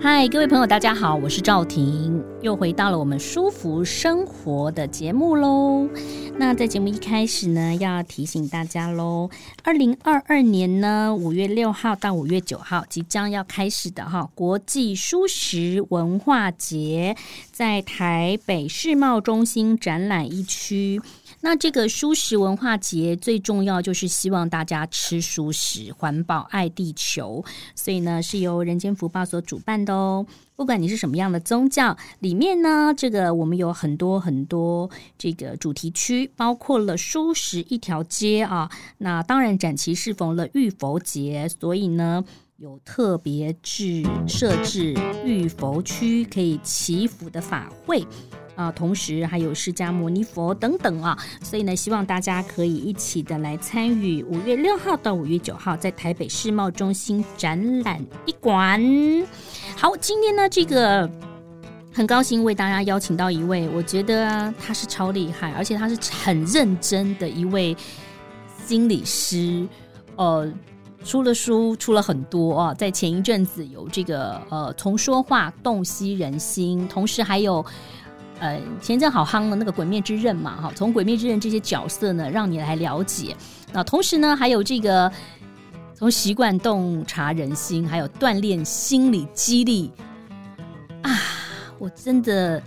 嗨，各位朋友，大家好，我是赵婷，又回到了我们舒服生活的节目喽。那在节目一开始呢，要提醒大家喽，二零二二年呢，五月六号到五月九号即将要开始的哈国际蔬食文化节，在台北世贸中心展览一区。那这个蔬食文化节最重要就是希望大家吃蔬食，环保爱地球，所以呢是由人间福报所主办的哦。不管你是什么样的宗教，里面呢这个我们有很多很多这个主题区，包括了蔬食一条街啊。那当然展期适逢了浴佛节，所以呢有特别制设置浴佛区，可以祈福的法会。啊，同时还有释迦牟尼佛等等啊，所以呢，希望大家可以一起的来参与五月六号到五月九号在台北世贸中心展览一馆。好，今天呢，这个很高兴为大家邀请到一位，我觉得他是超厉害，而且他是很认真的一位心理师。呃，出了书，出了很多啊，在前一阵子有这个呃，从说话洞悉人心，同时还有。呃，前阵好夯的那个《鬼灭之刃》嘛，哈，从《鬼灭之刃》这些角色呢，让你来了解。那同时呢，还有这个从习惯洞察人心，还有锻炼心理激励啊！我真的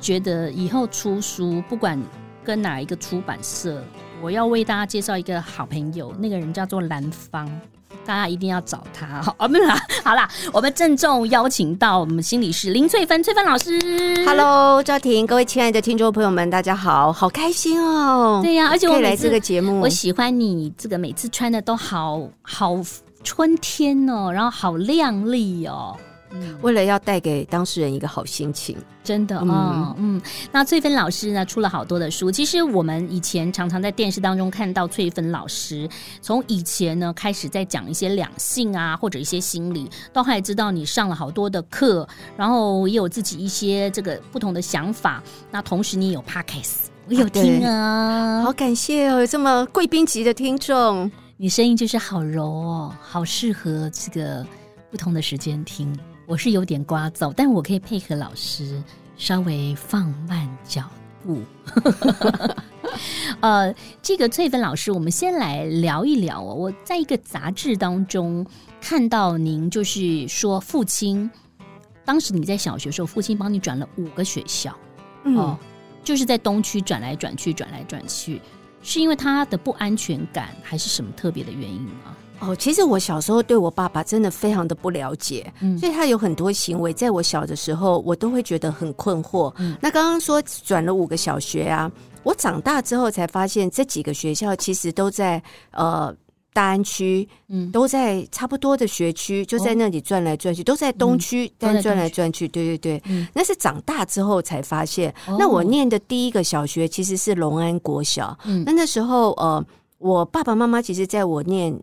觉得以后出书，不管跟哪一个出版社，我要为大家介绍一个好朋友，那个人叫做兰芳。大家一定要找他 好，哦，没有啦，好啦，我们郑重邀请到我们心理师林翠芬，翠芬老师。Hello，赵婷，各位亲爱的听众朋友们，大家好，好开心哦。对呀，啊，而且我来这个节目，我喜欢你这个每次穿的都好好春天哦，然后好亮丽哦。嗯，为了要带给当事人一个好心情，真的啊，嗯，嗯，那翠芬老师呢，出了好多的书。其实我们以前常常在电视当中看到翠芬老师，从以前呢开始在讲一些两性啊，或者一些心理，都还知道你上了好多的课，然后也有自己一些这个不同的想法。那同时你也有 Podcast，我有听啊，好感谢哦，有这么贵宾级的听众，你声音就是好柔哦，好适合这个不同的时间听。我是有点刮噪，但我可以配合老师稍微放慢脚步。呃，这个翠芬老师，我们先来聊一聊哦。我在一个杂志当中看到您，就是说父亲当时你在小学的时候，父亲帮你转了五个学校，嗯、哦，就是在东区转来转去，转来转去，是因为他的不安全感，还是什么特别的原因吗？哦，其实我小时候对我爸爸真的非常的不了解，嗯，所以他有很多行为，在我小的时候，我都会觉得很困惑。嗯，那刚刚说转了五个小学啊，我长大之后才发现，这几个学校其实都在呃大安区，嗯，都在差不多的学区，就在那里转来转去，都在东区，嗯，但转来转去，对对对，嗯，那是长大之后才发现。哦，那我念的第一个小学其实是龙安国小，嗯，那那时候呃，我爸爸妈妈其实在我念。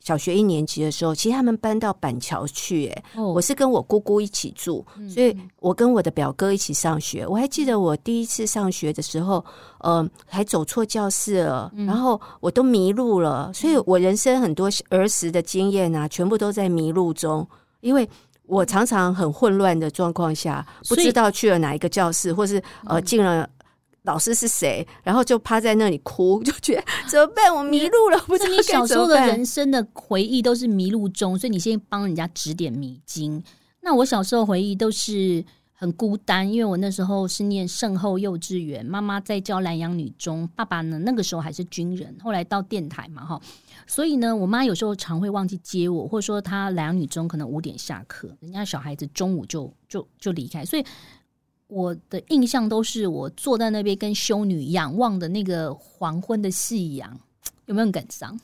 小学一年级的时候，其实他们搬到板桥去，哎，我是跟我姑姑一起住，所以我跟我的表哥一起上学。我还记得我第一次上学的时候，呃，还走错教室了，然后我都迷路了。所以我人生很多儿时的经验啊，全部都在迷路中，因为我常常很混乱的状况下，不知道去了哪一个教室，或是呃进了。老师是谁？然后就趴在那里哭，就觉得怎么办？我迷路了，不知道。你小时候的人生的回忆都是迷路中，所以你先帮人家指点迷津。那我小时候回忆都是很孤单，因为我那时候是念圣后幼稚园，妈妈在教兰阳女中，爸爸呢那个时候还是军人，后来到电台嘛，哈，所以呢，我妈有时候常会忘记接我，或者说她兰阳女中可能五点下课，人家小孩子中午就就就离开，所以。我的印象都是我坐在那边跟修女仰望的那个黄昏的夕阳，有没有感伤？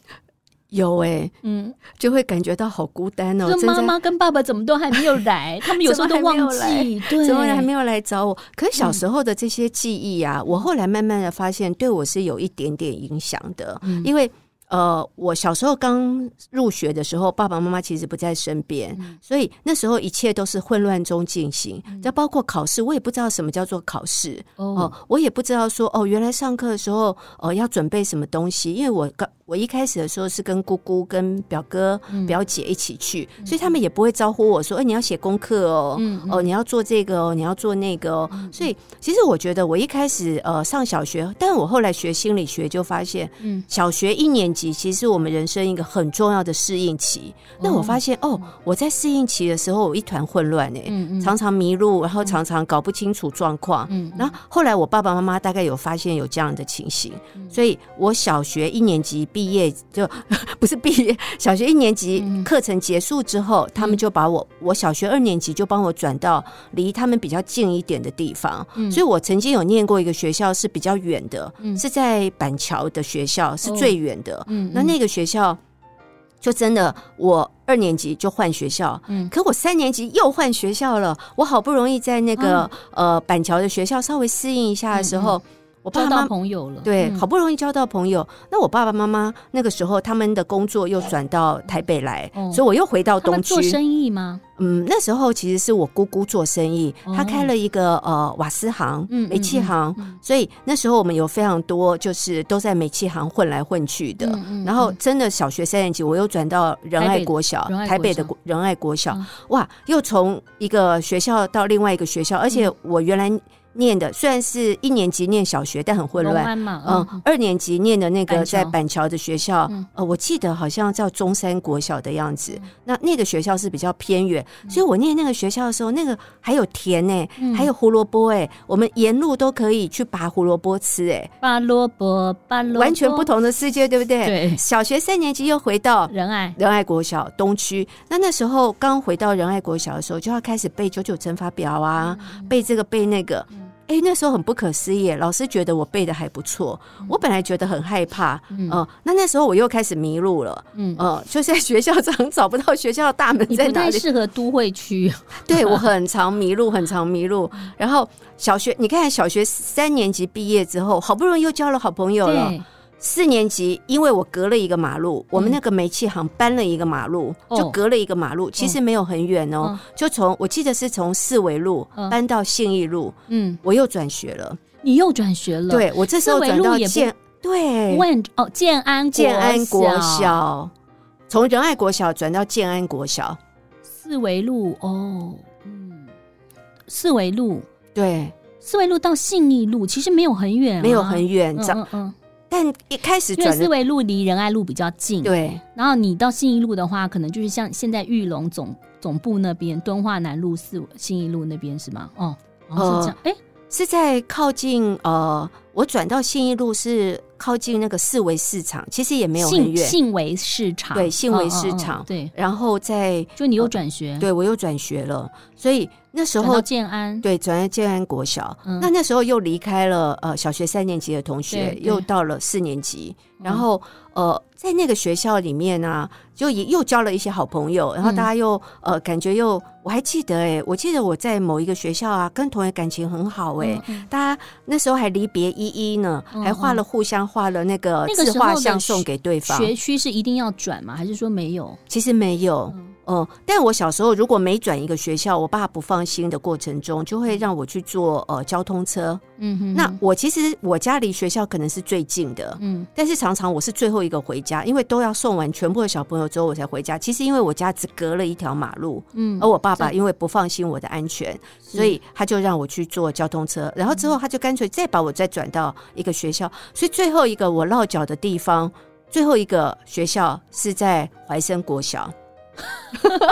有哎、欸，嗯，就会感觉到好孤单哦。妈妈跟爸爸怎么都还没有来？他们有时候都忘记，对，怎么还没有来找我？可是小时候的这些记忆啊，嗯、我后来慢慢的发现，对我是有一点点影响的，嗯、因为。呃，我小时候刚入学的时候，爸爸妈妈其实不在身边，嗯、所以那时候一切都是混乱中进行。这、嗯、包括考试，我也不知道什么叫做考试哦、呃，我也不知道说哦，原来上课的时候呃要准备什么东西，因为我刚。我一开始的时候是跟姑姑、跟表哥、表姐一起去，嗯、所以他们也不会招呼我说：“哎、欸，你要写功课哦，嗯嗯、哦，你要做这个哦，你要做那个哦。嗯”所以其实我觉得我一开始呃上小学，但我后来学心理学就发现，嗯，小学一年级其实是我们人生一个很重要的适应期。那、嗯、我发现哦，我在适应期的时候我一团混乱哎，嗯嗯、常常迷路，然后常常搞不清楚状况。嗯，然后后来我爸爸妈妈大概有发现有这样的情形，嗯、所以我小学一年级。毕业就 不是毕业，小学一年级课程结束之后，嗯、他们就把我，我小学二年级就帮我转到离他们比较近一点的地方。嗯、所以我曾经有念过一个学校是比较远的，嗯、是在板桥的学校，是最远的。那那个学校就真的，我二年级就换学校，嗯，可我三年级又换学校了。我好不容易在那个、嗯、呃板桥的学校稍微适应一下的时候。嗯嗯我爸爸交到朋友了，对，好不容易交到朋友。那我爸爸妈妈那个时候他们的工作又转到台北来，所以我又回到东区。做生意吗？嗯，那时候其实是我姑姑做生意，她开了一个呃瓦斯行、煤气行，所以那时候我们有非常多就是都在煤气行混来混去的。然后真的小学三年级，我又转到仁爱国小，台北的仁爱国小，哇，又从一个学校到另外一个学校，而且我原来。念的虽然是一年级念小学，但很混乱。嗯，嗯，二年级念的那个在板桥的学校，嗯、呃，我记得好像叫中山国小的样子。嗯、那那个学校是比较偏远，嗯、所以我念那个学校的时候，那个还有田呢、欸，嗯、还有胡萝卜哎，我们沿路都可以去拔胡萝卜吃哎、欸。拔萝卜，拔萝卜，完全不同的世界，对不对？对。小学三年级又回到仁爱仁爱国小东区，那那时候刚回到仁爱国小的时候，就要开始背九九乘法表啊，嗯、背这个背那个。嗯哎，那时候很不可思议，老师觉得我背的还不错。我本来觉得很害怕，嗯、呃，那那时候我又开始迷路了，嗯，呃，就在学校常 找不到学校的大门在哪里。太适合都会区，对，我很常迷路，很常迷路。然后小学，你看小学三年级毕业之后，好不容易又交了好朋友了。四年级，因为我隔了一个马路，我们那个煤气行搬了一个马路，就隔了一个马路，其实没有很远哦，就从我记得是从四维路搬到信义路，嗯，我又转学了，你又转学了，对，我这时候转到建，对，问哦建安建安国小，从仁爱国小转到建安国小，四维路哦，嗯，四维路，对，四维路到信义路其实没有很远，没有很远，嗯嗯。但一开始，因为四维路离仁爱路比较近，对。然后你到信义路的话，可能就是像现在玉龙总总部那边，敦化南路四信义路那边是吗？哦，哦是这样。哎、呃，是在靠近呃，我转到信义路是靠近那个四维市场，其实也没有很远。信维市场，对，信维市场，哦哦哦对。然后在，就你又转学，呃、对我又转学了，所以。那时候建安。对，转到建安国小，嗯、那那时候又离开了呃小学三年级的同学，又到了四年级，然后呃在那个学校里面呢、啊，就也又交了一些好朋友，然后大家又、嗯、呃感觉又我还记得哎，我记得我在某一个学校啊，跟同学感情很好哎，大家那时候还离别依依呢，嗯、还画了互相画了那个自画像送给对方。学区是一定要转吗？还是说没有？其实没有。嗯哦、嗯，但我小时候如果每转一个学校，我爸不放心的过程中，就会让我去坐呃交通车。嗯哼，那我其实我家离学校可能是最近的，嗯，但是常常我是最后一个回家，因为都要送完全部的小朋友之后我才回家。其实因为我家只隔了一条马路，嗯，而我爸爸因为不放心我的安全，所以他就让我去坐交通车，然后之后他就干脆再把我再转到一个学校，所以最后一个我落脚的地方，最后一个学校是在怀生国小。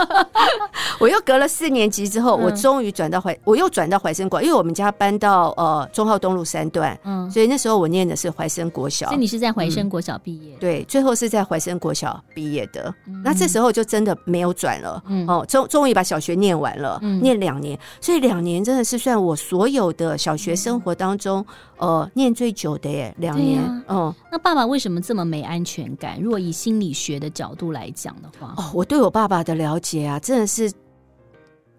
我又隔了四年级之后，我终于转到怀，我又转到怀生国，因为我们家搬到呃中号东路三段，嗯，所以那时候我念的是怀生国小。所以你是在怀生国小毕业？对，最后是在怀生国小毕业的。那这时候就真的没有转了，哦，终终于把小学念完了，念两年，所以两年真的是算我所有的小学生活当中，呃念最久的耶，两年。啊、嗯，那爸爸为什么这么没安全感？如果以心理学的角度来讲的话，哦，我对我爸爸的了解啊，真的是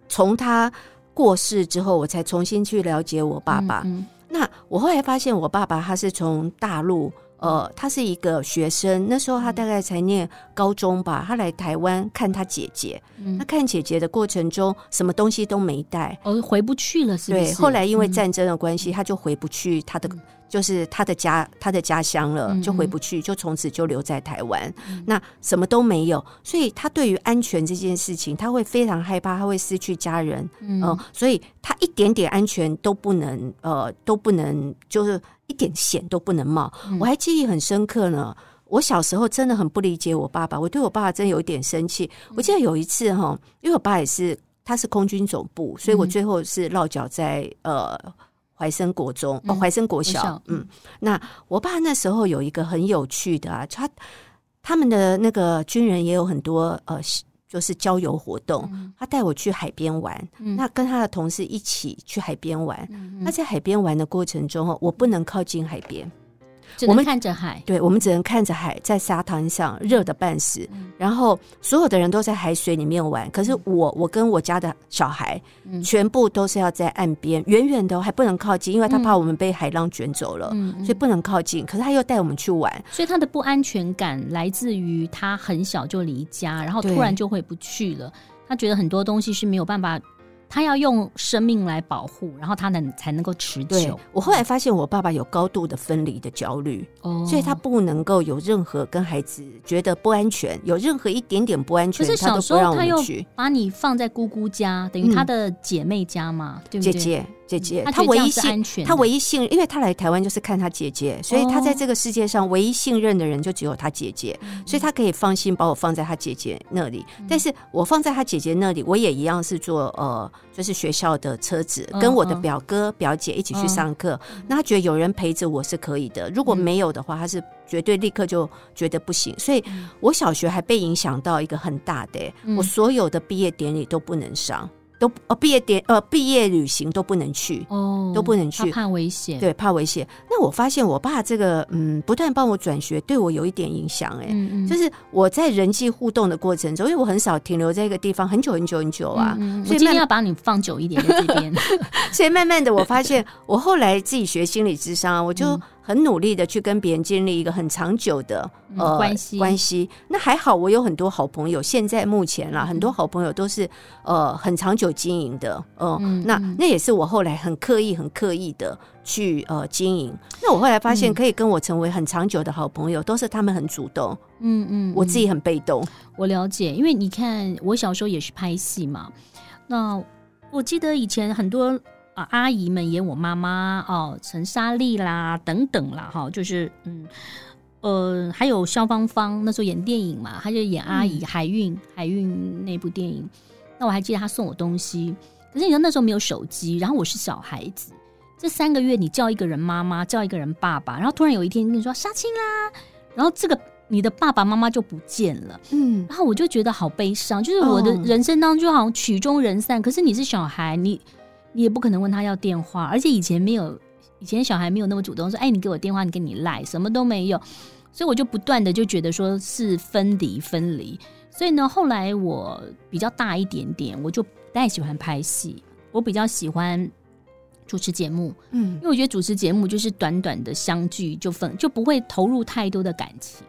从他过世之后，我才重新去了解我爸爸。嗯嗯、那我后来发现，我爸爸他是从大陆。呃，他是一个学生，那时候他大概才念高中吧。他来台湾看他姐姐，嗯、他看姐姐的过程中，什么东西都没带，哦，回不去了，是不是？对，后来因为战争的关系，嗯、他就回不去他的，就是他的家，他的家乡了，嗯、就回不去，就从此就留在台湾。嗯、那什么都没有，所以他对于安全这件事情，他会非常害怕，他会失去家人，嗯、呃，所以他一点点安全都不能，呃，都不能，就是。一点险都不能冒，我还记忆很深刻呢。我小时候真的很不理解我爸爸，我对我爸爸真有一点生气。我记得有一次哈，因为我爸也是，他是空军总部，所以我最后是落脚在呃怀生国中哦，怀生国小。嗯，那我爸那时候有一个很有趣的啊，他他们的那个军人也有很多呃。就是郊游活动，他带我去海边玩，嗯、那跟他的同事一起去海边玩。嗯、那在海边玩的过程中，我不能靠近海边。我们看着海，对，我们只能看着海，在沙滩上热的半死，嗯、然后所有的人都在海水里面玩，可是我，我跟我家的小孩，嗯、全部都是要在岸边，远远的还不能靠近，因为他怕我们被海浪卷走了，嗯、所以不能靠近。可是他又带我们去玩，所以他的不安全感来自于他很小就离家，然后突然就回不去了，他觉得很多东西是没有办法。他要用生命来保护，然后他能才能够持久。我后来发现，我爸爸有高度的分离的焦虑，哦，所以他不能够有任何跟孩子觉得不安全，有任何一点点不安全，可是小时候他又把你放在姑姑家，等于他的姐妹家嘛，嗯、对不对？姐姐。姐姐，他唯一信，他唯一信，因为他来台湾就是看他姐姐，所以他在这个世界上唯一信任的人就只有他姐姐，所以他可以放心把我放在他姐姐那里。但是我放在他姐姐那里，我也一样是坐呃，就是学校的车子，跟我的表哥表姐一起去上课。那他觉得有人陪着我是可以的，如果没有的话，他是绝对立刻就觉得不行。所以我小学还被影响到一个很大的，我所有的毕业典礼都不能上。都呃毕业典呃毕业旅行都不能去哦，都不能去，怕危险。对，怕危险。那我发现我爸这个嗯，不断帮我转学，对我有一点影响哎，嗯嗯，就是我在人际互动的过程中，因为我很少停留在一个地方很久很久很久啊，所以今天要把你放久一点在这边，所以慢慢的我发现，我后来自己学心理智商，我就。嗯很努力的去跟别人建立一个很长久的呃关系关系，那还好，我有很多好朋友。现在目前啦，很多好朋友都是呃很长久经营的，呃、嗯，那那也是我后来很刻意、很刻意的去呃经营。那我后来发现，可以跟我成为很长久的好朋友，都是他们很主动，嗯嗯，我自己很被动。我了解，因为你看，我小时候也是拍戏嘛。那我记得以前很多。啊，阿姨们演我妈妈哦，陈莎莉啦等等啦，哈，就是嗯呃，还有肖芳芳那时候演电影嘛，她就演阿姨、嗯、海运海运那部电影。那我还记得她送我东西，可是你知道那时候没有手机，然后我是小孩子，这三个月你叫一个人妈妈，叫一个人爸爸，然后突然有一天跟你说杀青啦，然后这个你的爸爸妈妈就不见了，嗯，然后我就觉得好悲伤，就是我的人生当中好像曲终人散。哦、可是你是小孩，你。你也不可能问他要电话，而且以前没有，以前小孩没有那么主动说，哎，你给我电话，你给你赖，什么都没有，所以我就不断的就觉得说是分离分离，所以呢，后来我比较大一点点，我就不太喜欢拍戏，我比较喜欢主持节目，嗯，因为我觉得主持节目就是短短的相聚就分，就不会投入太多的感情，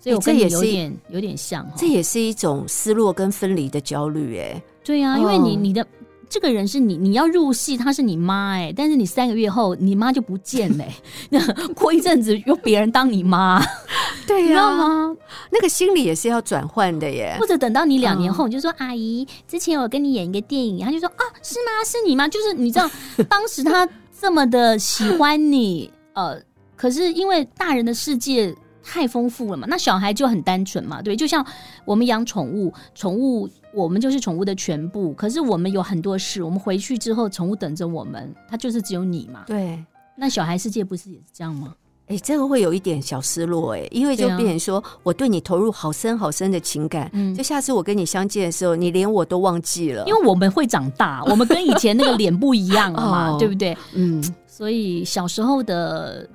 所以我跟你有点有点像，这也是一种失落跟分离的焦虑，哎，对呀、啊，因为你你的。这个人是你，你要入戏，他是你妈哎，但是你三个月后，你妈就不见了，那 过一阵子又别人当你妈，对呀、啊，你知道吗？那个心理也是要转换的耶。或者等到你两年后，你就说、嗯、阿姨，之前我跟你演一个电影，他就说啊，是吗？是你吗？就是你知道，当时他这么的喜欢你，呃，可是因为大人的世界。太丰富了嘛，那小孩就很单纯嘛，对，就像我们养宠物，宠物我们就是宠物的全部。可是我们有很多事，我们回去之后，宠物等着我们，它就是只有你嘛。对，那小孩世界不是也是这样吗？哎、欸，这个会有一点小失落哎、欸，因为就变成说我对你投入好深好深的情感，嗯，就下次我跟你相见的时候，你连我都忘记了，因为我们会长大，我们跟以前那个脸不一样了嘛，哦、对不对？嗯。所以小时候的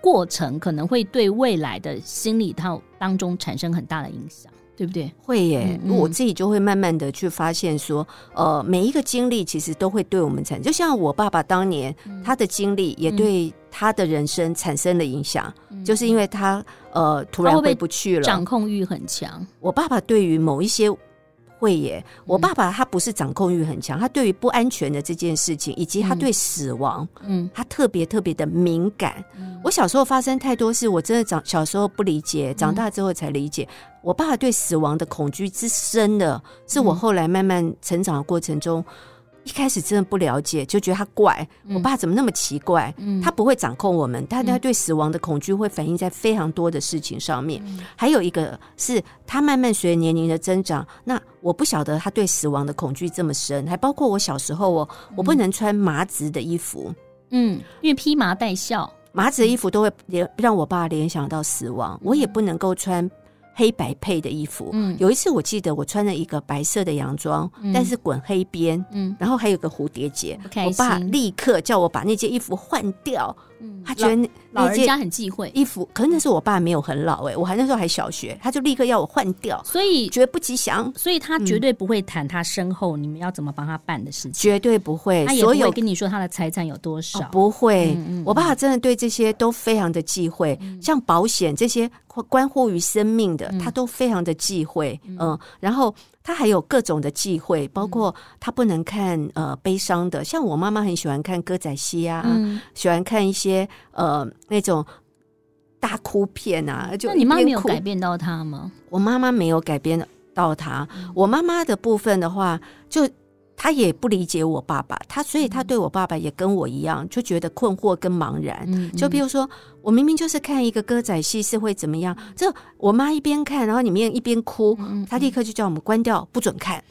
过程可能会对未来的心理套当中产生很大的影响。对不对？会耶，嗯嗯，我自己就会慢慢的去发现说，呃，每一个经历其实都会对我们产生，就像我爸爸当年、嗯、他的经历也对他的人生产生了影响，嗯、就是因为他呃突然回不去了，掌控欲很强。我爸爸对于某一些。会耶，我爸爸他不是掌控欲很强，他对于不安全的这件事情，以及他对死亡，嗯，他特别特别的敏感。嗯，我小时候发生太多事，我真的长小时候不理解，长大之后才理解，我爸爸对死亡的恐惧之深的，是我后来慢慢成长的过程中。一开始真的不了解，就觉得他怪。我爸怎么那么奇怪？嗯、他不会掌控我们，但他对死亡的恐惧会反映在非常多的事情上面。嗯、还有一个是他慢慢随着年龄的增长，那我不晓得他对死亡的恐惧这么深。还包括我小时候，哦我不能穿麻子的衣服，嗯，因为披麻戴孝，麻子的衣服都会联让我爸联想到死亡。我也不能够穿。黑白配的衣服，嗯，有一次我记得我穿了一个白色的洋装，嗯、但是滚黑边，嗯，然后还有个蝴蝶结，我爸立刻叫我把那件衣服换掉。嗯，他觉得老，老人家很忌讳。衣服，可能那是我爸没有很老哎、欸，我还那时候还小学，他就立刻要我换掉，所以觉得不吉祥，所以他绝对不会谈他身后你们要怎么帮他办的事情，绝对不会，他也不会跟你说他的财产有多少，哦、不会。嗯嗯、我爸真的对这些都非常的忌讳，嗯、像保险这些关乎于生命的，他都非常的忌讳，嗯，嗯，然后。他还有各种的忌讳，包括他不能看呃悲伤的，像我妈妈很喜欢看歌仔戏啊，嗯、喜欢看一些呃那种大哭片啊。就那你妈没有改变到他吗？我妈妈没有改变到他。嗯、我妈妈的部分的话，就。他也不理解我爸爸，他所以他对我爸爸也跟我一样，就觉得困惑跟茫然。嗯嗯、就比如说，我明明就是看一个歌仔戏是会怎么样，这我妈一边看，然后里面一边哭，他立刻就叫我们关掉，不准看。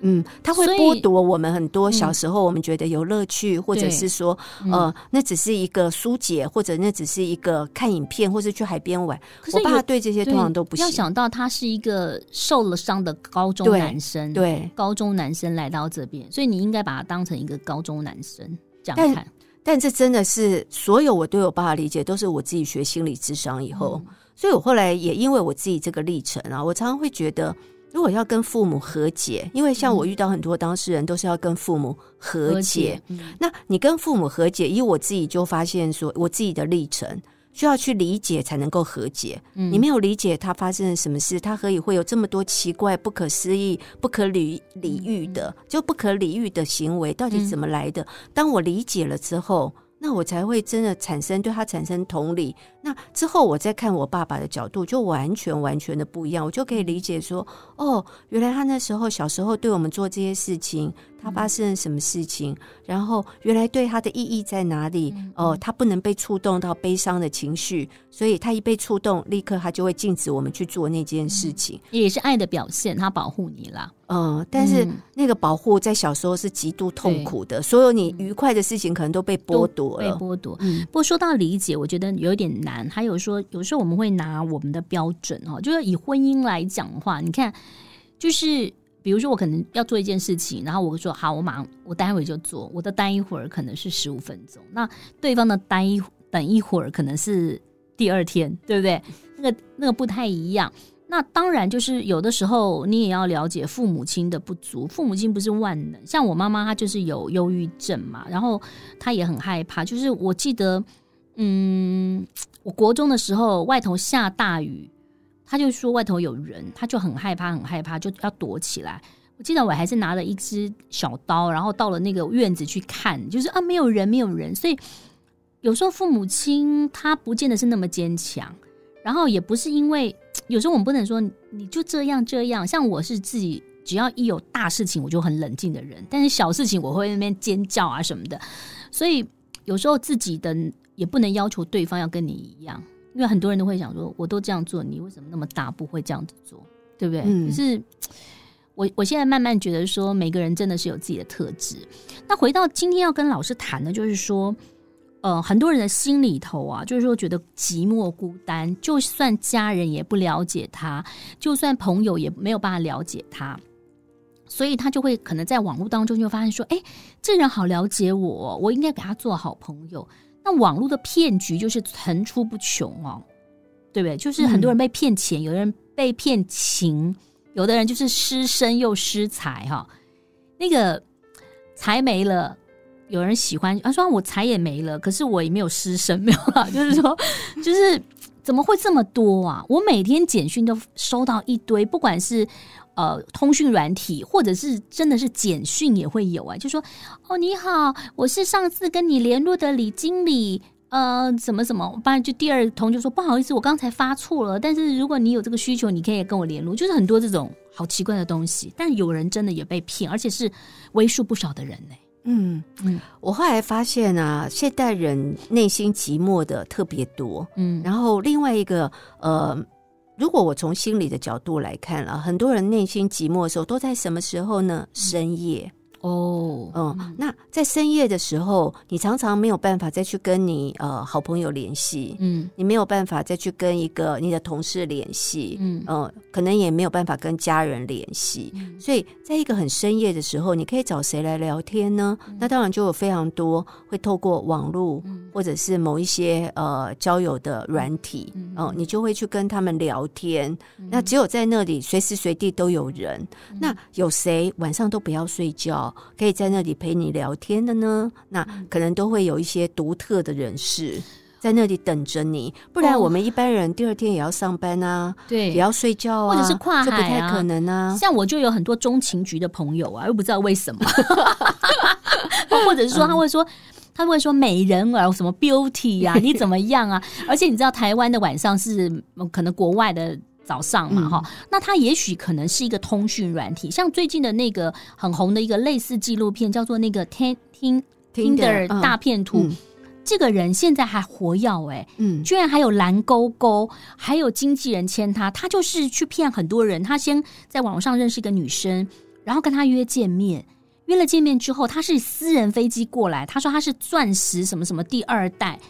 嗯，他会剥夺我们很多小时候我们觉得有乐趣，嗯、或者是说，呃，那只是一个疏解，或者那只是一个看影片，或是去海边玩。可是我爸对这些通常都不行。要想到他是一个受了伤的高中男生，对，对高中男生来到这边，所以你应该把他当成一个高中男生这样看。但，这真的是所有我对我爸的理解，都是我自己学心理智商以后，嗯、所以我后来也因为我自己这个历程啊，我常常会觉得。如果要跟父母和解，因为像我遇到很多当事人都是要跟父母和解。那你跟父母和解，以我自己就发现说，我自己的历程需要去理解才能够和解。嗯、你没有理解他发生了什么事，他何以会有这么多奇怪、不可思议、不可理理喻的，嗯、就不可理喻的行为，到底怎么来的？嗯、当我理解了之后。那我才会真的产生对他产生同理。那之后我再看我爸爸的角度，就完全完全的不一样。我就可以理解说，哦，原来他那时候小时候对我们做这些事情，他发生了什么事情？然后原来对他的意义在哪里？哦，他不能被触动到悲伤的情绪，所以他一被触动，立刻他就会禁止我们去做那件事情。也是爱的表现，他保护你啦。嗯，但是那个保护在小时候是极度痛苦的，所有你愉快的事情可能都被剥夺了，被剥夺。嗯，不过说到理解，我觉得有点难。还有说，有时候我们会拿我们的标准哦，就是以婚姻来讲的话，你看，就是比如说我可能要做一件事情，然后我说好，我马上我待会就做，我的待一会儿可能是十五分钟，那对方的待一等一会儿可能是第二天，对不对？那个那个不太一样。那当然，就是有的时候你也要了解父母亲的不足。父母亲不是万能，像我妈妈，她就是有忧郁症嘛，然后她也很害怕。就是我记得，嗯，我国中的时候，外头下大雨，他就说外头有人，他就很害怕，很害怕，就要躲起来。我记得我还是拿了一支小刀，然后到了那个院子去看，就是啊，没有人，没有人。所以有时候父母亲他不见得是那么坚强，然后也不是因为。有时候我们不能说你就这样这样，像我是自己，只要一有大事情我就很冷静的人，但是小事情我会那边尖叫啊什么的，所以有时候自己的也不能要求对方要跟你一样，因为很多人都会想说，我都这样做，你为什么那么大不会这样子做，对不对？嗯，可是我我现在慢慢觉得说，每个人真的是有自己的特质。那回到今天要跟老师谈的，就是说。呃，很多人的心里头啊，就是说觉得寂寞孤单，就算家人也不了解他，就算朋友也没有办法了解他。所以他就会可能在网络当中就发现说，哎，这人好了解我，我应该给他做好朋友。那网络的骗局就是层出不穷哦，对不对？就是很多人被骗钱，嗯、有的人被骗情，有的人就是失身又失财哈。那个财没了，有人喜欢，啊说我财也没了，可是我也没有失身，没有啊，就是说，就是怎么会这么多啊？我每天简讯都收到一堆，不管是。呃，通讯软体或者是真的是简讯也会有啊，就说哦，你好，我是上次跟你联络的李经理，呃，怎么怎么，不然就第二通就说不好意思，我刚才发错了，但是如果你有这个需求，你可以跟我联络，就是很多这种好奇怪的东西，但有人真的也被骗，而且是为数不少的人呢。嗯嗯，我后来发现啊，现代人内心寂寞的特别多，嗯，然后另外一个呃。如果我从心理的角度来看了，很多人内心寂寞的时候都在什么时候呢？深夜。哦，嗯，那在深夜的时候，你常常没有办法再去跟你呃好朋友联系，嗯，你没有办法再去跟一个你的同事联系，嗯，呃，可能也没有办法跟家人联系，嗯，所以在一个很深夜的时候，你可以找谁来聊天呢？嗯，那当然就有非常多会透过网络，嗯，或者是某一些呃交友的软体，嗯，呃，你就会去跟他们聊天。嗯，那只有在那里随时随地都有人，嗯，那有谁晚上都不要睡觉？可以在那里陪你聊天的呢，那可能都会有一些独特的人士在那里等着你，不然我们一般人第二天也要上班啊，对，也要睡觉啊，或者是跨海啊，不太可能啊。像我就有很多中情局的朋友啊，又不知道为什么，或者是说他会说，他会说美人儿什么 beauty 呀，啊，你怎么样啊？而且你知道台湾的晚上是可能国外的。早上嘛，哈、嗯，那它也许可能是一个通讯软体，像最近的那个很红的一个类似纪录片，叫做那个 Tinder Tinder 大片图，嗯、这个人现在还活跃哎，嗯，居然还有蓝勾勾，还有经纪人签他，他就是去骗很多人，他先在网上认识一个女生，然后跟他约见面，约了见面之后，他是私人飞机过来，他说他是钻石什么什么第二代，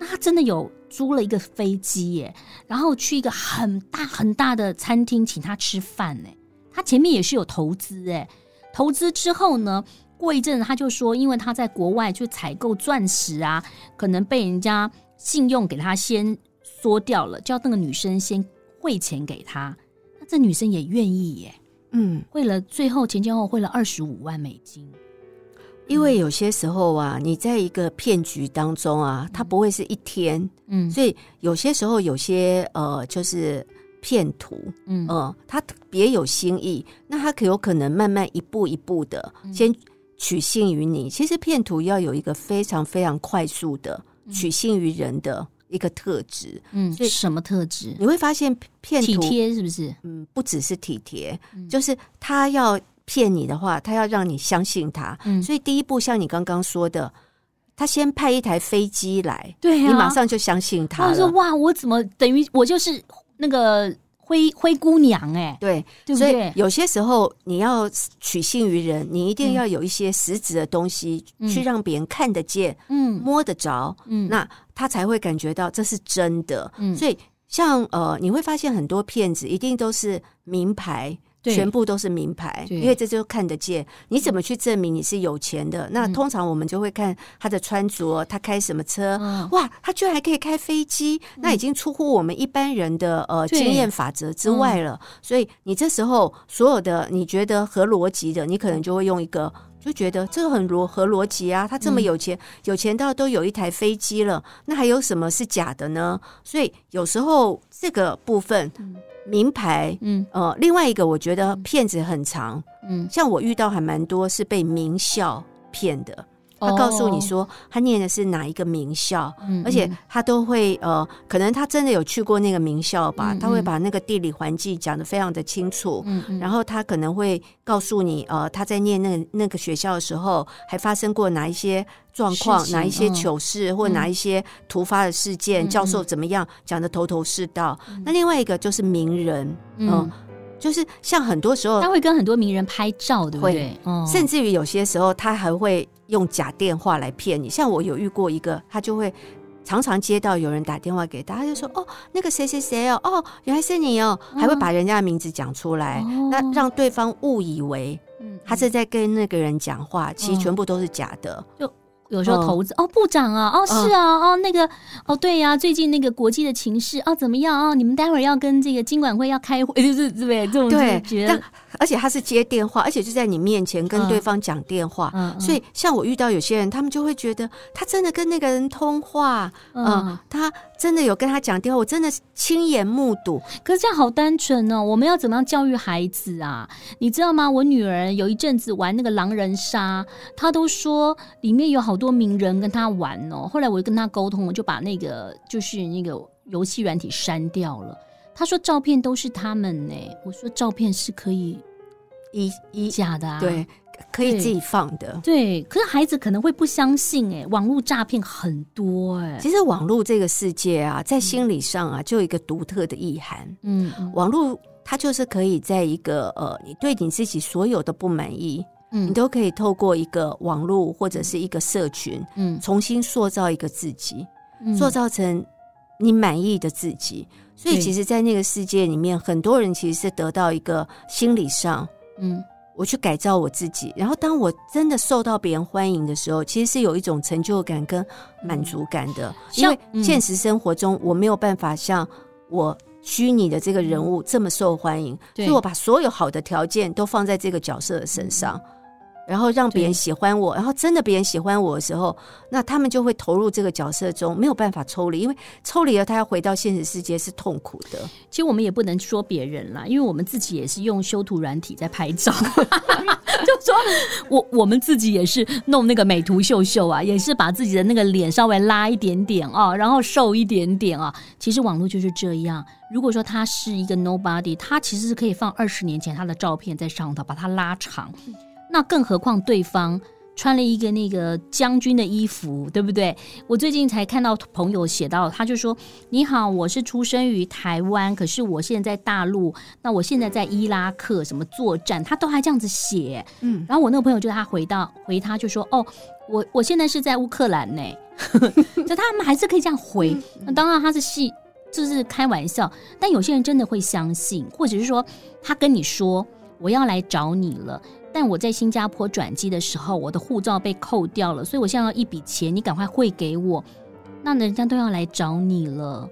那他真的有。租了一个飞机耶，然后去一个很大很大的餐厅请他吃饭呢。他前面也是有投资哎，投资之后呢，过一阵他就说，因为他在国外去采购钻石啊，可能被人家信用给他先缩掉了，叫那个女生先汇钱给他。那这女生也愿意耶，嗯，汇了，最后前前后后汇了二十五万美金。因为有些时候啊，你在一个骗局当中啊，它不会是一天，嗯，所以有些时候有些呃，就是骗徒，嗯，呃，他别有心意，那他可有可能慢慢一步一步的先取信于你。其实骗徒要有一个非常非常快速的取信于人的一个特质，嗯，所以什么特质？你会发现骗徒体贴是不是？嗯，不只是体贴，就是他要。骗你的话，他要让你相信他，嗯，所以第一步像你刚刚说的，他先派一台飞机来，对啊，你马上就相信他了。他说：“哇，我怎么等于我就是那个灰灰姑娘？”哎，对？所以有些时候你要取信于人，你一定要有一些实质的东西去让别人看得见，嗯，摸得着，嗯，那他才会感觉到这是真的。嗯，所以像呃，你会发现很多骗子一定都是名牌。全部都是名牌，因为这就看得见。你怎么去证明你是有钱的？那通常我们就会看他的穿着，他开什么车？哇，他居然还可以开飞机，那已经出乎我们一般人的呃经验法则之外了。所以你这时候所有的你觉得合逻辑的，你可能就会用一个，就觉得这个很逻合逻辑啊。他这么有钱，有钱到都有一台飞机了，那还有什么是假的呢？所以有时候这个部分。名牌，嗯，呃，另外一个我觉得骗子很长，嗯，像我遇到还蛮多是被名校骗的。他告诉你说他念的是哪一个名校，嗯，而且他都会呃，可能他真的有去过那个名校吧，他会把那个地理环境讲得非常的清楚，嗯，然后他可能会告诉你，呃，他在念那个那个学校的时候，还发生过哪一些状况，哪一些糗事，或哪一些突发的事件，教授怎么样讲得头头是道。那另外一个就是名人，嗯。就是像很多时候，他会跟很多名人拍照，对不对？会，甚至于有些时候，他还会用假电话来骗你。像我有遇过一个，他就会常常接到有人打电话给他，他就说：“哦，那个谁谁谁哦，哦，原来是你哦。”还会把人家的名字讲出来，哦、那让对方误以为他是在跟那个人讲话，嗯、其实全部都是假的。就有时候投资哦，哦，部长啊，哦，是啊，哦，那个哦，对呀、啊，最近那个国际的情势哦，怎么样哦？你们待会儿要跟这个经管会要开会，就是对？这种感觉。而且他是接电话，而且就在你面前跟对方讲电话，所以像我遇到有些人，他们就会觉得他真的跟那个人通话，嗯，嗯，他真的有跟他讲电话，我真的亲眼目睹。可是这样好单纯哦，我们要怎么样教育孩子啊？你知道吗？我女儿有一阵子玩那个狼人杀，她都说里面有好多名人跟她玩哦。后来我就跟她沟通，我就把那个就是那个游戏软体删掉了。她说照片都是他们呢，我说照片是可以。一一假的啊，对，可以自己放的，对。可是孩子可能会不相信，哎，网络诈骗很多，哎。其实网络这个世界啊，在心理上啊，就有一个独特的意涵。嗯，网络它就是可以在一个呃，你对你自己所有的不满意，嗯，你都可以透过一个网络或者是一个社群，嗯，重新塑造一个自己，塑造成你满意的自己。所以，其实，在那个世界里面，很多人其实是得到一个心理上。嗯，我去改造我自己，然后当我真的受到别人欢迎的时候，其实是有一种成就感跟满足感的。嗯、因为现实生活中我没有办法像我虚拟的这个人物这么受欢迎，所以我把所有好的条件都放在这个角色的身上。然后让别人喜欢我，然后真的别人喜欢我的时候，那他们就会投入这个角色中，没有办法抽离，因为抽离了，他要回到现实世界是痛苦的。其实我们也不能说别人啦，因为我们自己也是用修图软体在拍照，就说我我们自己也是弄那个美图秀秀啊，也是把自己的那个脸稍微拉一点点啊，然后瘦一点点啊。其实网络就是这样，如果说他是一个 nobody，他其实是可以放二十年前他的照片在上头，把它拉长。那更何况对方穿了一个那个将军的衣服，对不对？我最近才看到朋友写到，他就说：“你好，我是出生于台湾，可是我现在在大陆，那我现在在伊拉克什么作战，他都还这样子写。”嗯，然后我那个朋友就他回到回他就说：“哦，我我现在是在乌克兰呢。”就他们还是可以这样回。那当然他是戏，就是开玩笑，但有些人真的会相信，或者是说他跟你说：“我要来找你了。”但我在新加坡转机的时候，我的护照被扣掉了，所以我现在要一笔钱，你赶快汇给我。那人家都要来找你了，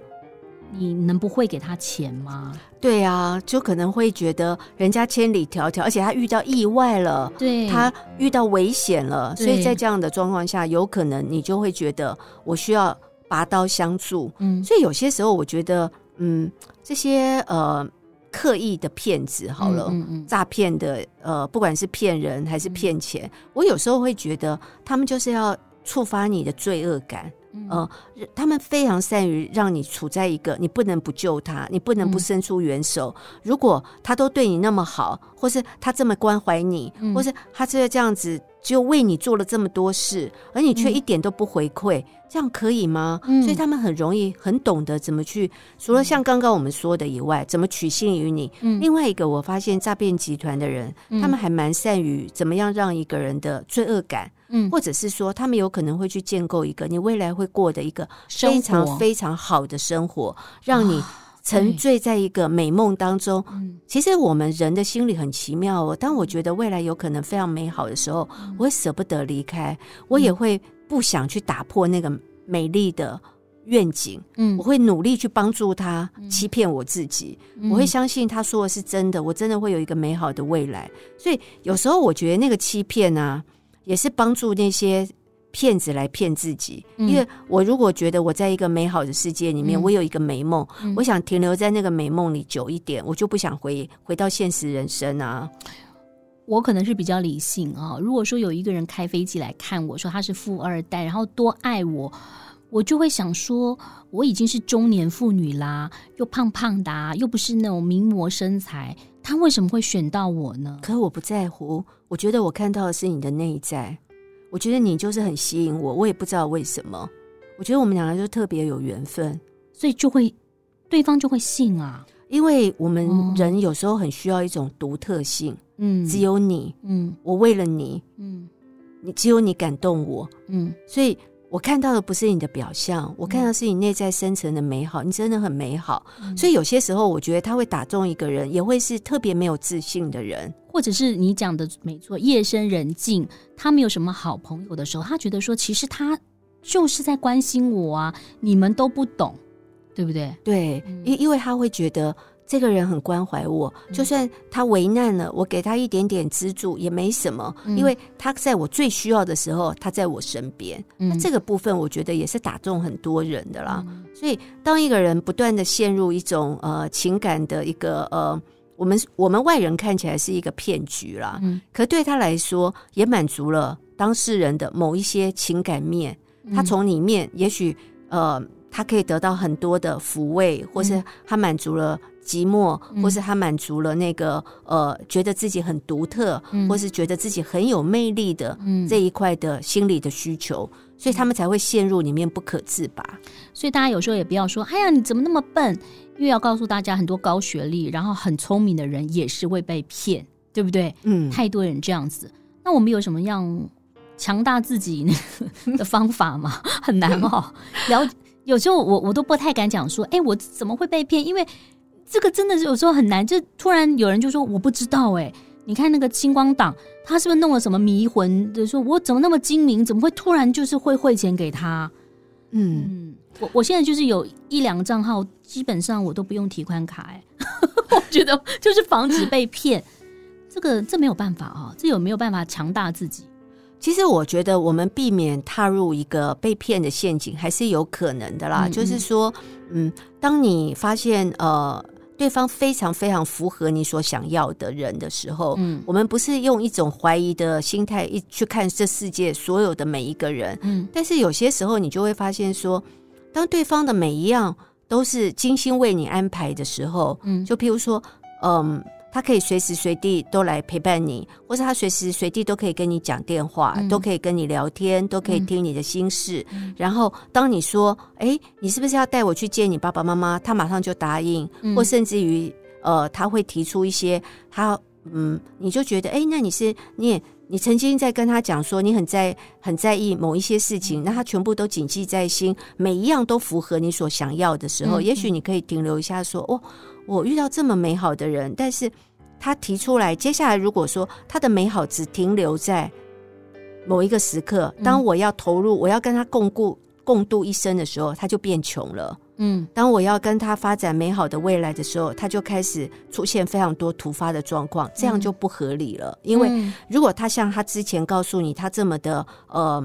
你能不汇给他钱吗？对啊，就可能会觉得人家千里迢迢，而且他遇到意外了，对，他遇到危险了，所以在这样的状况下，有可能你就会觉得我需要拔刀相助。嗯，所以有些时候我觉得，嗯，这些呃。刻意的骗子，好了，诈骗、的，呃，不管是骗人还是骗钱，嗯、我有时候会觉得他们就是要触发你的罪恶感，嗯、呃，他们非常善于让你处在一个你不能不救他，你不能不伸出援手。嗯、如果他都对你那么好，或是他这么关怀你，嗯、或是他这这样子。就为你做了这么多事，而你却一点都不回馈，嗯、这样可以吗？嗯、所以他们很容易、很懂得怎么去，除了像刚刚我们说的以外，怎么取信于你。嗯、另外一个，我发现诈骗集团的人，嗯、他们还蛮善于怎么样让一个人的罪恶感，嗯，或者是说，他们有可能会去建构一个你未来会过的一个非常非常好的生活，让你。沉醉在一个美梦当中，其实我们人的心理很奇妙哦。当我觉得未来有可能非常美好的时候，我会舍不得离开，我也会不想去打破那个美丽的愿景。嗯，我会努力去帮助他，欺骗我自己。我会相信他说的是真的，我真的会有一个美好的未来。所以有时候我觉得那个欺骗啊，也是帮助那些。骗子来骗自己，因为我如果觉得我在一个美好的世界里面，嗯、我有一个美梦，嗯、我想停留在那个美梦里久一点，我就不想回回到现实人生啊。我可能是比较理性啊。如果说有一个人开飞机来看我说他是富二代，然后多爱我，我就会想说，我已经是中年妇女啦，又胖胖的，啊，又不是那种名模身材，他为什么会选到我呢？可我不在乎，我觉得我看到的是你的内在。我觉得你就是很吸引我，我也不知道为什么。我觉得我们两个就特别有缘分，所以就会对方就会信啊。因为我们人有时候很需要一种独特性，嗯，只有你，嗯，我为了你，嗯，你只有你感动我，嗯，所以我看到的不是你的表象，我看到是你内在深层的美好，你真的很美好。所以有些时候，我觉得他会打中一个人，也会是特别没有自信的人，或者是你讲的没错，夜深人静，他没有什么好朋友的时候，他觉得说，其实他就是在关心我啊，你们都不懂，对不对？对，因因为他会觉得。这个人很关怀我，就算他为难了，我给他一点点资助也没什么，因为他在我最需要的时候，他在我身边。那这个部分，我觉得也是打中很多人的啦。所以，当一个人不断的陷入一种呃情感的一个呃，我们我们外人看起来是一个骗局啦，可对他来说，也满足了当事人的某一些情感面。他从里面，也许呃，他可以得到很多的抚慰，或是他满足了。寂寞，或是他满足了那个呃，觉得自己很独特，或是觉得自己很有魅力的这一块的心理的需求，所以他们才会陷入里面不可自拔。所以大家有时候也不要说，哎呀，你怎么那么笨？因为要告诉大家，很多高学历然后很聪明的人也是会被骗，对不对？嗯，太多人这样子。那我们有什么样强大自己的方法吗？很难哦。了，有时候我我都不太敢讲说，哎，我怎么会被骗？因为这个真的是有时候很难，就突然有人就说我不知道哎，你看那个星光党，他是不是弄了什么迷魂？就说我怎么那么精明，怎么会突然就是会汇钱给他？嗯，嗯，我我现在就是有一两个账号，基本上我都不用提款卡哎，我觉得就是防止被骗。这个这没有办法啊，这有没有办法强大自己？其实我觉得我们避免踏入一个被骗的陷阱还是有可能的啦。嗯嗯，就是说，嗯，当你发现呃。对方非常非常符合你所想要的人的时候，嗯，我们不是用一种怀疑的心态一去看这世界所有的每一个人，嗯，但是有些时候你就会发现说，当对方的每一样都是精心为你安排的时候，嗯，就譬如说，嗯。他可以随时随地都来陪伴你，或是他随时随地都可以跟你讲电话，嗯、都可以跟你聊天，都可以听你的心事。嗯、然后，当你说：“哎，你是不是要带我去见你爸爸妈妈？”他马上就答应，嗯、或甚至于，呃，他会提出一些他嗯，你就觉得：“哎，那你是你也你曾经在跟他讲说你很在很在意某一些事情，那他全部都谨记在心，每一样都符合你所想要的时候，嗯、也许你可以停留一下说：“哦。”我遇到这么美好的人，但是他提出来，接下来如果说他的美好只停留在某一个时刻，当我要投入，我要跟他共过共度一生的时候，他就变穷了。嗯，当我要跟他发展美好的未来的时候，他就开始出现非常多突发的状况，这样就不合理了。因为如果他像他之前告诉你，他这么的呃。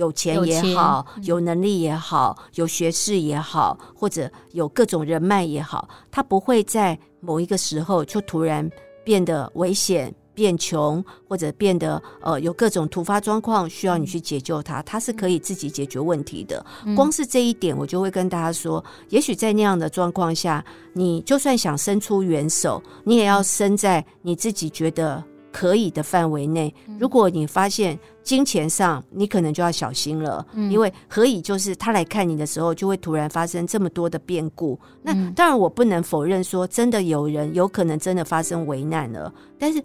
有钱也好，有能力也好，有学识也好，或者有各种人脉也好，他不会在某一个时候就突然变得危险、变穷，或者变得呃有各种突发状况需要你去解救他。他是可以自己解决问题的。光是这一点，我就会跟大家说，也许在那样的状况下，你就算想伸出援手，你也要伸在你自己觉得可以的范围内。如果你发现，金钱上，你可能就要小心了，嗯、因为何以就是他来看你的时候，就会突然发生这么多的变故。那当然，我不能否认说真的有人有可能真的发生危难了，但是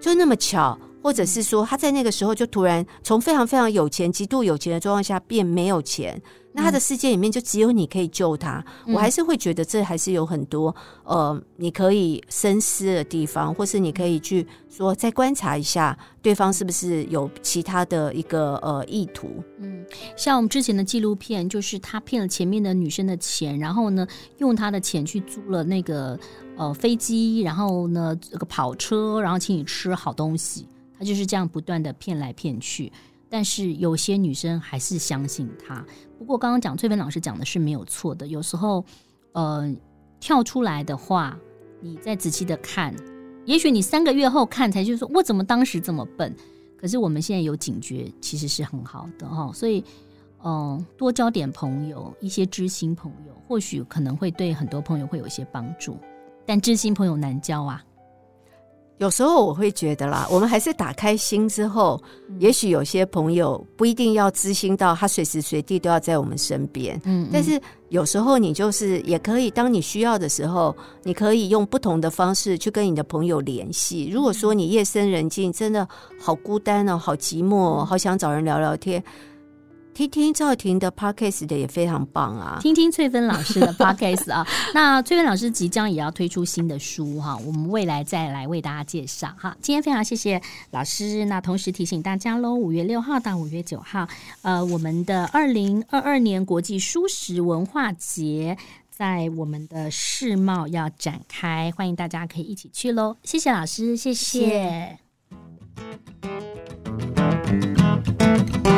就那么巧，或者是说他在那个时候就突然从非常非常有钱、极度有钱的状况下变没有钱。那他的世界里面就只有你可以救他，嗯、我还是会觉得这还是有很多呃，你可以深思的地方，或是你可以去说再观察一下对方是不是有其他的一个呃意图。嗯，像我们之前的纪录片，就是他骗了前面的女生的钱，然后呢用他的钱去租了那个呃飞机，然后呢这个跑车，然后请你吃好东西，他就是这样不断的骗来骗去。但是有些女生还是相信他。不过刚刚讲翠芬老师讲的是没有错的。有时候，呃，跳出来的话，你再仔细的看，也许你三个月后看才就说我怎么当时这么笨。可是我们现在有警觉，其实是很好的哈。所以，嗯、多交点朋友，一些知心朋友，或许可能会对很多朋友会有一些帮助。但知心朋友难交啊。有时候我会觉得啦，我们还是打开心之后，嗯、也许有些朋友不一定要知心到他随时随地都要在我们身边。嗯，嗯，但是有时候你就是也可以，当你需要的时候，你可以用不同的方式去跟你的朋友联系。如果说你夜深人静，真的好孤单哦，好寂寞哦，好想找人聊聊天。听听赵婷的 podcast 的也非常棒啊，听听翠芬老师的 podcast 啊。那翠芬老师即将也要推出新的书哈，我们未来再来为大家介绍哈。今天非常谢谢老师，那同时提醒大家喽，五月六号到五月九号，呃，我们的二零二二年国际书食文化节在我们的世贸要展开，欢迎大家可以一起去喽。谢谢老师，谢谢。谢谢